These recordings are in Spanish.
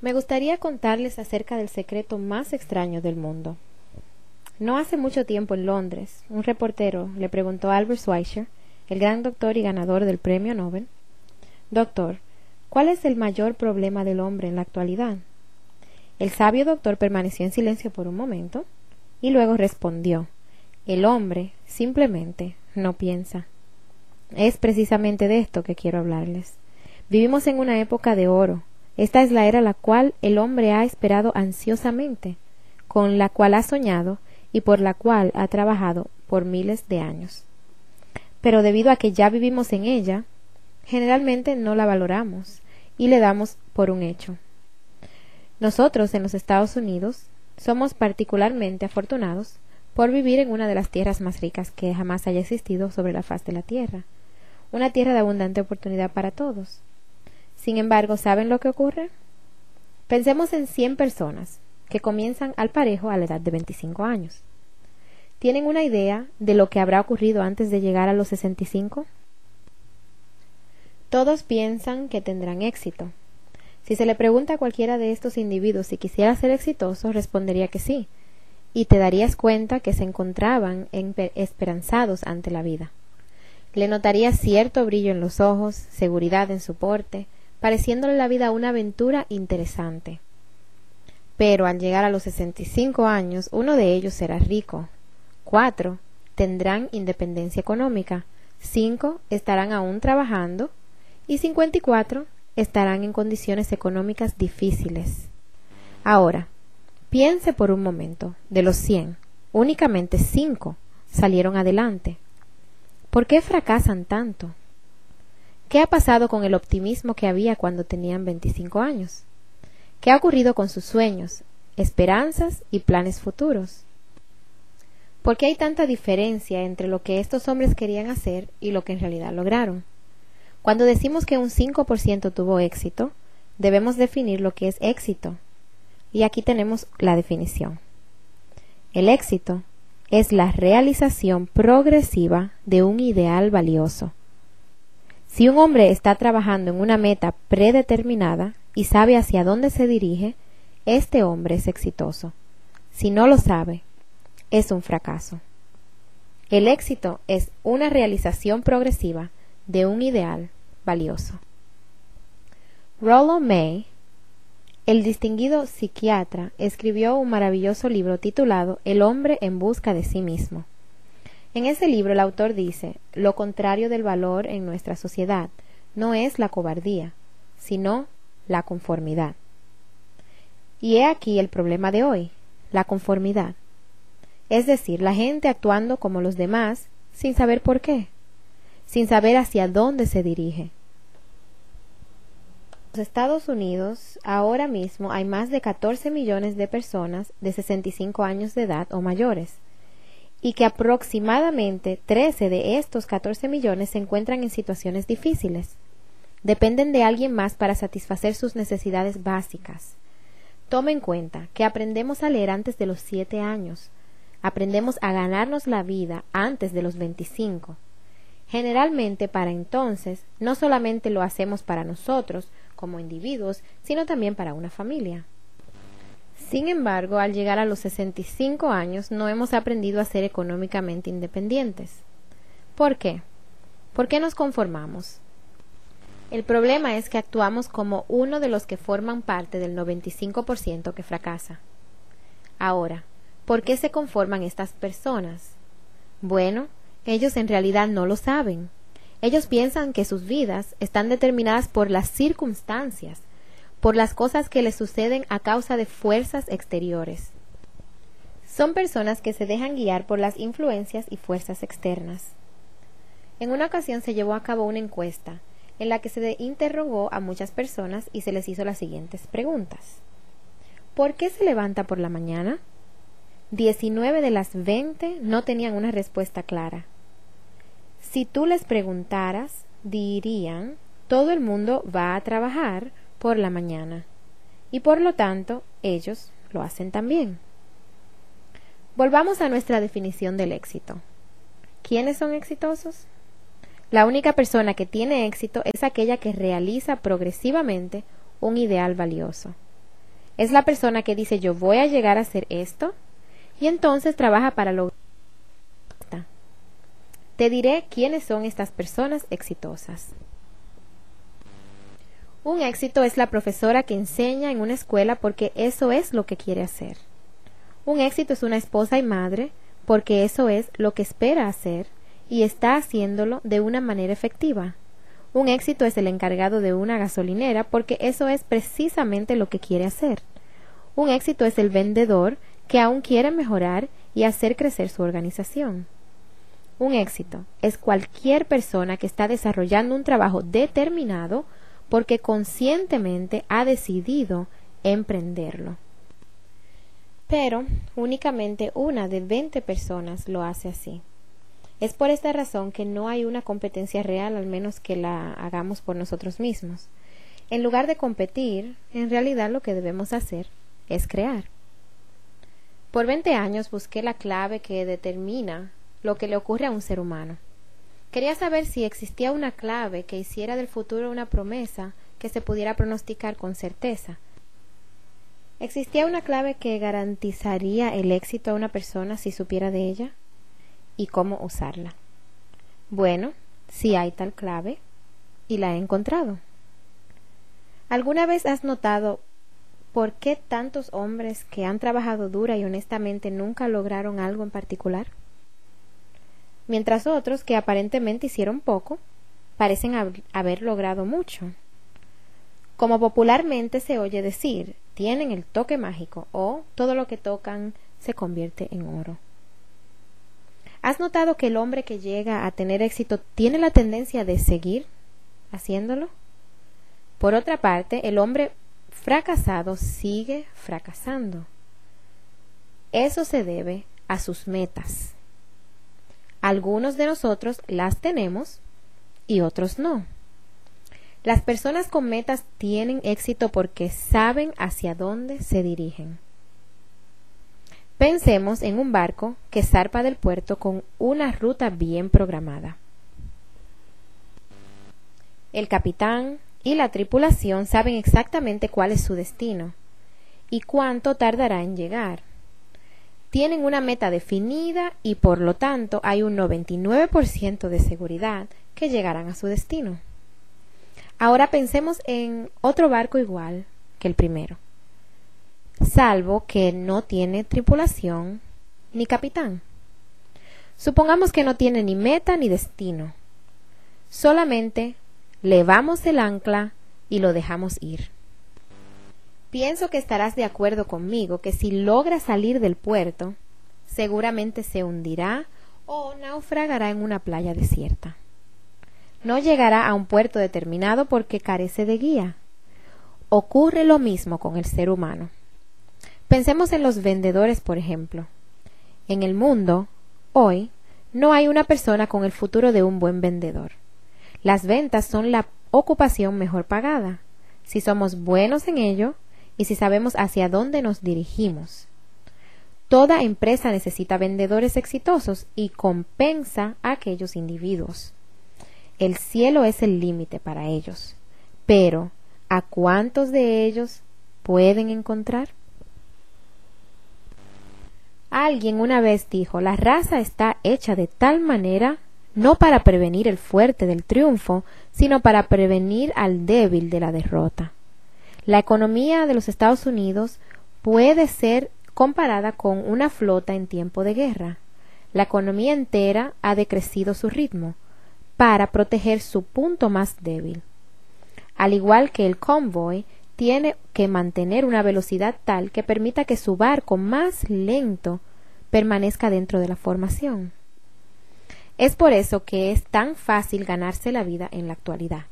Me gustaría contarles acerca del secreto más extraño del mundo. No hace mucho tiempo en Londres, un reportero le preguntó a Albert Schweitzer, el gran doctor y ganador del premio Nobel, Doctor, ¿cuál es el mayor problema del hombre en la actualidad? El sabio doctor permaneció en silencio por un momento y luego respondió El hombre simplemente no piensa. Es precisamente de esto que quiero hablarles. Vivimos en una época de oro, esta es la era la cual el hombre ha esperado ansiosamente, con la cual ha soñado y por la cual ha trabajado por miles de años. Pero debido a que ya vivimos en ella, generalmente no la valoramos y le damos por un hecho. Nosotros en los Estados Unidos somos particularmente afortunados por vivir en una de las tierras más ricas que jamás haya existido sobre la faz de la tierra, una tierra de abundante oportunidad para todos, sin embargo, ¿saben lo que ocurre? Pensemos en 100 personas que comienzan al parejo a la edad de 25 años. ¿Tienen una idea de lo que habrá ocurrido antes de llegar a los 65? Todos piensan que tendrán éxito. Si se le pregunta a cualquiera de estos individuos si quisiera ser exitoso, respondería que sí, y te darías cuenta que se encontraban esperanzados ante la vida. Le notaría cierto brillo en los ojos, seguridad en su porte, pareciéndole la vida una aventura interesante. Pero al llegar a los sesenta y cinco años, uno de ellos será rico. Cuatro tendrán independencia económica. Cinco estarán aún trabajando. Y cincuenta y cuatro estarán en condiciones económicas difíciles. Ahora, piense por un momento, de los cien, únicamente cinco salieron adelante. ¿Por qué fracasan tanto? ¿Qué ha pasado con el optimismo que había cuando tenían 25 años? ¿Qué ha ocurrido con sus sueños, esperanzas y planes futuros? ¿Por qué hay tanta diferencia entre lo que estos hombres querían hacer y lo que en realidad lograron? Cuando decimos que un 5% tuvo éxito, debemos definir lo que es éxito. Y aquí tenemos la definición. El éxito es la realización progresiva de un ideal valioso si un hombre está trabajando en una meta predeterminada y sabe hacia dónde se dirige, este hombre es exitoso. Si no lo sabe, es un fracaso. El éxito es una realización progresiva de un ideal valioso. Rollo May, el distinguido psiquiatra, escribió un maravilloso libro titulado El hombre en busca de sí mismo. En ese libro el autor dice, lo contrario del valor en nuestra sociedad no es la cobardía, sino la conformidad. Y he aquí el problema de hoy, la conformidad. Es decir, la gente actuando como los demás sin saber por qué, sin saber hacia dónde se dirige. En los Estados Unidos ahora mismo hay más de 14 millones de personas de 65 años de edad o mayores y que aproximadamente 13 de estos 14 millones se encuentran en situaciones difíciles. Dependen de alguien más para satisfacer sus necesidades básicas. Tome en cuenta que aprendemos a leer antes de los 7 años. Aprendemos a ganarnos la vida antes de los 25. Generalmente para entonces no solamente lo hacemos para nosotros como individuos, sino también para una familia. Sin embargo, al llegar a los 65 años no hemos aprendido a ser económicamente independientes. ¿Por qué? ¿Por qué nos conformamos? El problema es que actuamos como uno de los que forman parte del 95% que fracasa. Ahora, ¿por qué se conforman estas personas? Bueno, ellos en realidad no lo saben. Ellos piensan que sus vidas están determinadas por las circunstancias, por las cosas que les suceden a causa de fuerzas exteriores. Son personas que se dejan guiar por las influencias y fuerzas externas. En una ocasión se llevó a cabo una encuesta en la que se interrogó a muchas personas y se les hizo las siguientes preguntas. ¿Por qué se levanta por la mañana? 19 de las 20 no tenían una respuesta clara. Si tú les preguntaras, dirían, todo el mundo va a trabajar por la mañana y por lo tanto ellos lo hacen también. Volvamos a nuestra definición del éxito. ¿Quiénes son exitosos? La única persona que tiene éxito es aquella que realiza progresivamente un ideal valioso. Es la persona que dice yo voy a llegar a hacer esto y entonces trabaja para lograr. Te diré quiénes son estas personas exitosas. Un éxito es la profesora que enseña en una escuela porque eso es lo que quiere hacer. Un éxito es una esposa y madre porque eso es lo que espera hacer y está haciéndolo de una manera efectiva. Un éxito es el encargado de una gasolinera porque eso es precisamente lo que quiere hacer. Un éxito es el vendedor que aún quiere mejorar y hacer crecer su organización. Un éxito es cualquier persona que está desarrollando un trabajo determinado porque conscientemente ha decidido emprenderlo. Pero únicamente una de 20 personas lo hace así. Es por esta razón que no hay una competencia real al menos que la hagamos por nosotros mismos. En lugar de competir, en realidad lo que debemos hacer es crear. Por 20 años busqué la clave que determina lo que le ocurre a un ser humano. Quería saber si existía una clave que hiciera del futuro una promesa que se pudiera pronosticar con certeza. ¿Existía una clave que garantizaría el éxito a una persona si supiera de ella? y cómo usarla. Bueno, si hay tal clave y la he encontrado. ¿Alguna vez has notado por qué tantos hombres que han trabajado dura y honestamente nunca lograron algo en particular? Mientras otros que aparentemente hicieron poco, parecen haber logrado mucho. Como popularmente se oye decir, tienen el toque mágico o todo lo que tocan se convierte en oro. ¿Has notado que el hombre que llega a tener éxito tiene la tendencia de seguir haciéndolo? Por otra parte, el hombre fracasado sigue fracasando. Eso se debe a sus metas. Algunos de nosotros las tenemos y otros no. Las personas con metas tienen éxito porque saben hacia dónde se dirigen. Pensemos en un barco que zarpa del puerto con una ruta bien programada. El capitán y la tripulación saben exactamente cuál es su destino y cuánto tardará en llegar. Tienen una meta definida y por lo tanto hay un 99% de seguridad que llegarán a su destino. Ahora pensemos en otro barco igual que el primero salvo que no tiene tripulación ni capitán. Supongamos que no tiene ni meta ni destino. Solamente levamos el ancla y lo dejamos ir. Pienso que estarás de acuerdo conmigo que si logra salir del puerto, seguramente se hundirá o naufragará en una playa desierta. No llegará a un puerto determinado porque carece de guía. Ocurre lo mismo con el ser humano. Pensemos en los vendedores, por ejemplo. En el mundo, hoy, no hay una persona con el futuro de un buen vendedor. Las ventas son la ocupación mejor pagada, si somos buenos en ello y si sabemos hacia dónde nos dirigimos. Toda empresa necesita vendedores exitosos y compensa a aquellos individuos. El cielo es el límite para ellos, pero ¿a cuántos de ellos pueden encontrar? Alguien una vez dijo, la raza está hecha de tal manera no para prevenir el fuerte del triunfo, sino para prevenir al débil de la derrota. La economía de los Estados Unidos puede ser comparada con una flota en tiempo de guerra. La economía entera ha decrecido su ritmo para proteger su punto más débil. Al igual que el convoy, tiene que mantener una velocidad tal que permita que su barco más lento permanezca dentro de la formación. Es por eso que es tan fácil ganarse la vida en la actualidad.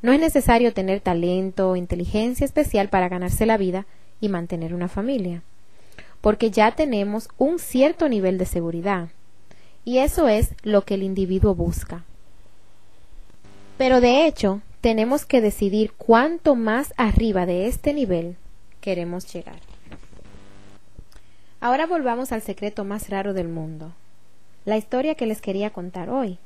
No es necesario tener talento o inteligencia especial para ganarse la vida y mantener una familia, porque ya tenemos un cierto nivel de seguridad, y eso es lo que el individuo busca. Pero de hecho, tenemos que decidir cuánto más arriba de este nivel queremos llegar. Ahora volvamos al secreto más raro del mundo, la historia que les quería contar hoy.